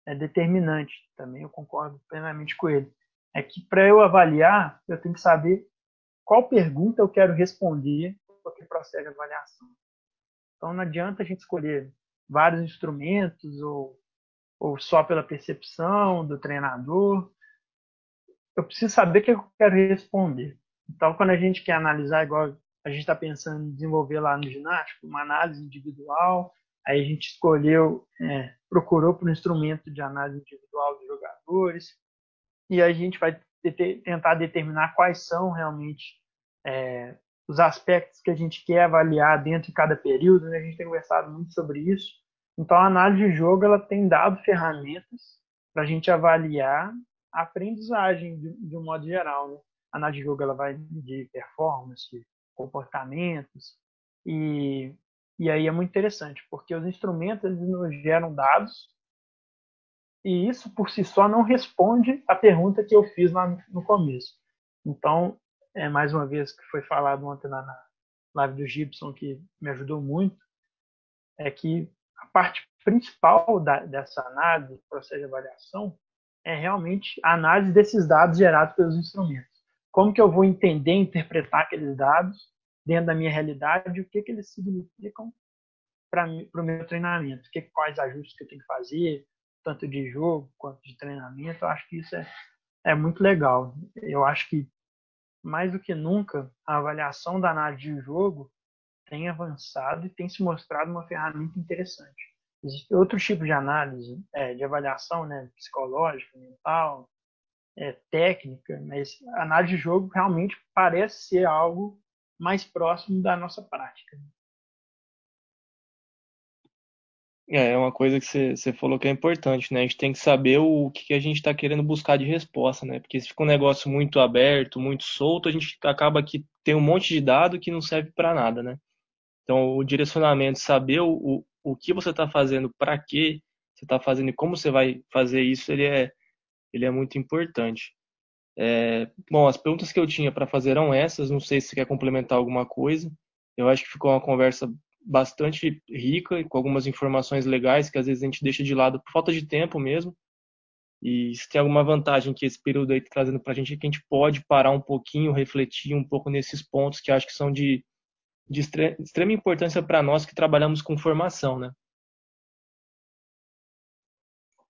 é determinante também, eu concordo plenamente com ele. É que para eu avaliar, eu tenho que saber qual pergunta eu quero responder para que procede a avaliação. Então não adianta a gente escolher vários instrumentos ou, ou só pela percepção do treinador. Eu preciso saber o que eu quero responder. Então, quando a gente quer analisar, igual a gente está pensando em desenvolver lá no ginástico, uma análise individual, aí a gente escolheu, é, procurou por um instrumento de análise individual dos jogadores, e a gente vai tentar determinar quais são realmente é, os aspectos que a gente quer avaliar dentro de cada período. Né? A gente tem conversado muito sobre isso. Então, a análise de jogo ela tem dado ferramentas para a gente avaliar a aprendizagem de, de, um modo geral. Né? A análise de jogo ela vai de performance, comportamentos e, e aí é muito interessante porque os instrumentos eles nos geram dados e isso por si só não responde a pergunta que eu fiz lá no, no começo. Então, é mais uma vez que foi falado ontem na, na live do Gibson que me ajudou muito, é que a parte principal da, dessa análise, processo de avaliação, é realmente a análise desses dados gerados pelos instrumentos. Como que eu vou entender, interpretar aqueles dados dentro da minha realidade o que, que eles significam para o meu treinamento, que, quais ajustes que eu tenho que fazer, tanto de jogo quanto de treinamento. Eu acho que isso é, é muito legal. Eu acho que, mais do que nunca, a avaliação da análise de jogo tem avançado e tem se mostrado uma ferramenta interessante. Existem outros tipos de análise, é, de avaliação né, psicológica, mental, é, técnica, mas a análise de jogo realmente parece ser algo mais próximo da nossa prática. É, é uma coisa que você falou que é importante, né? A gente tem que saber o que a gente está querendo buscar de resposta, né? Porque se fica um negócio muito aberto, muito solto, a gente acaba que tem um monte de dado que não serve para nada, né? Então, o direcionamento, saber o, o que você está fazendo, para que você está fazendo e como você vai fazer isso, ele é, ele é muito importante. É, bom, as perguntas que eu tinha para fazer eram essas. Não sei se você quer complementar alguma coisa. Eu acho que ficou uma conversa bastante rica e com algumas informações legais que às vezes a gente deixa de lado por falta de tempo mesmo. E se tem alguma vantagem que esse período aí está trazendo para a gente é que a gente pode parar um pouquinho, refletir um pouco nesses pontos que acho que são de, de extrema importância para nós que trabalhamos com formação, né?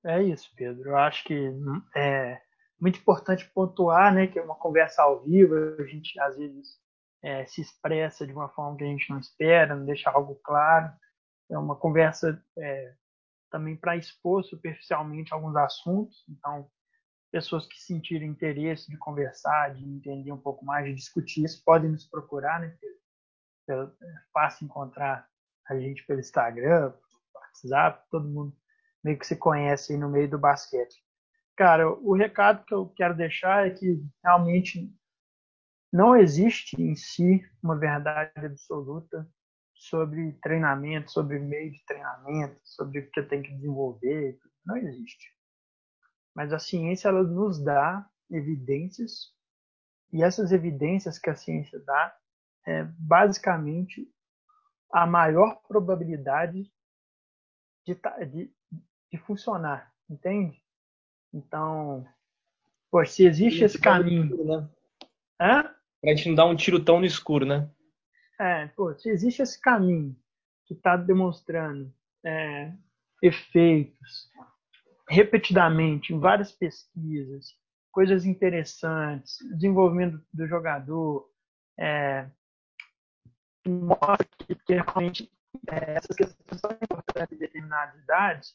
É isso, Pedro. Eu acho que é muito importante pontuar, né, que é uma conversa ao vivo, a gente às vezes é, se expressa de uma forma que a gente não espera, não deixa algo claro. É uma conversa é, também para expor superficialmente alguns assuntos. Então, pessoas que sentirem interesse de conversar, de entender um pouco mais, de discutir isso, podem nos procurar, né? É fácil encontrar a gente pelo Instagram, pelo WhatsApp, todo mundo meio que se conhece aí no meio do basquete. Cara, o recado que eu quero deixar é que realmente não existe em si uma verdade absoluta sobre treinamento, sobre meio de treinamento, sobre o que tem que desenvolver. Não existe. Mas a ciência ela nos dá evidências e essas evidências que a ciência dá é basicamente a maior probabilidade de, de, de funcionar, entende? Então, pô, se existe esse caminho, né? Hã? Pra gente não dar um tiro tão no escuro, né? É, pô, se existe esse caminho que está demonstrando é, efeitos repetidamente em várias pesquisas, coisas interessantes, desenvolvimento do jogador, é, mostra que, realmente é, essas questões são importantes em determinadas idades,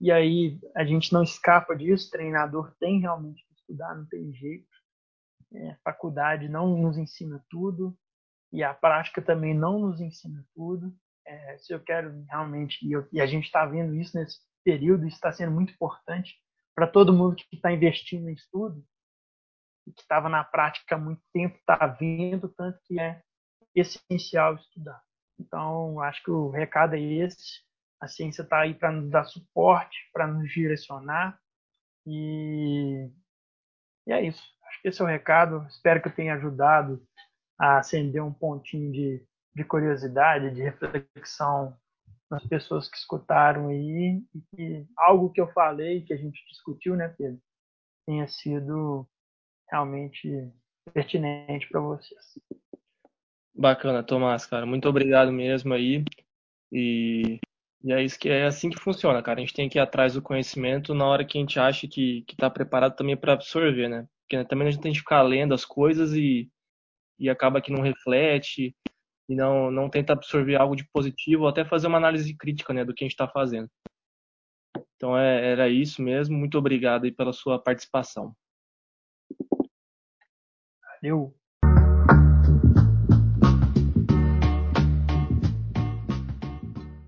e aí a gente não escapa disso, treinador tem realmente que estudar, não tem jeito. É, faculdade não nos ensina tudo, e a prática também não nos ensina tudo. É, se eu quero realmente, e, eu, e a gente está vendo isso nesse período, isso está sendo muito importante para todo mundo que está investindo em estudo, e que estava na prática há muito tempo, está vendo tanto que é essencial estudar. Então, acho que o recado é esse. A ciência está aí para nos dar suporte, para nos direcionar. E, e é isso. Esse é o recado. Espero que eu tenha ajudado a acender um pontinho de, de curiosidade, de reflexão nas pessoas que escutaram aí e que algo que eu falei, que a gente discutiu, né, Pedro, tenha sido realmente pertinente para vocês. Bacana, Tomás, cara. Muito obrigado mesmo aí. E, e é isso que é assim que funciona, cara. A gente tem que ir atrás do conhecimento na hora que a gente acha que, que tá preparado também para absorver, né? Porque né, também a gente tem que ficar lendo as coisas e e acaba que não reflete e não, não tenta absorver algo de positivo ou até fazer uma análise crítica né, do que a gente está fazendo. Então é, era isso mesmo. Muito obrigado aí pela sua participação. Valeu.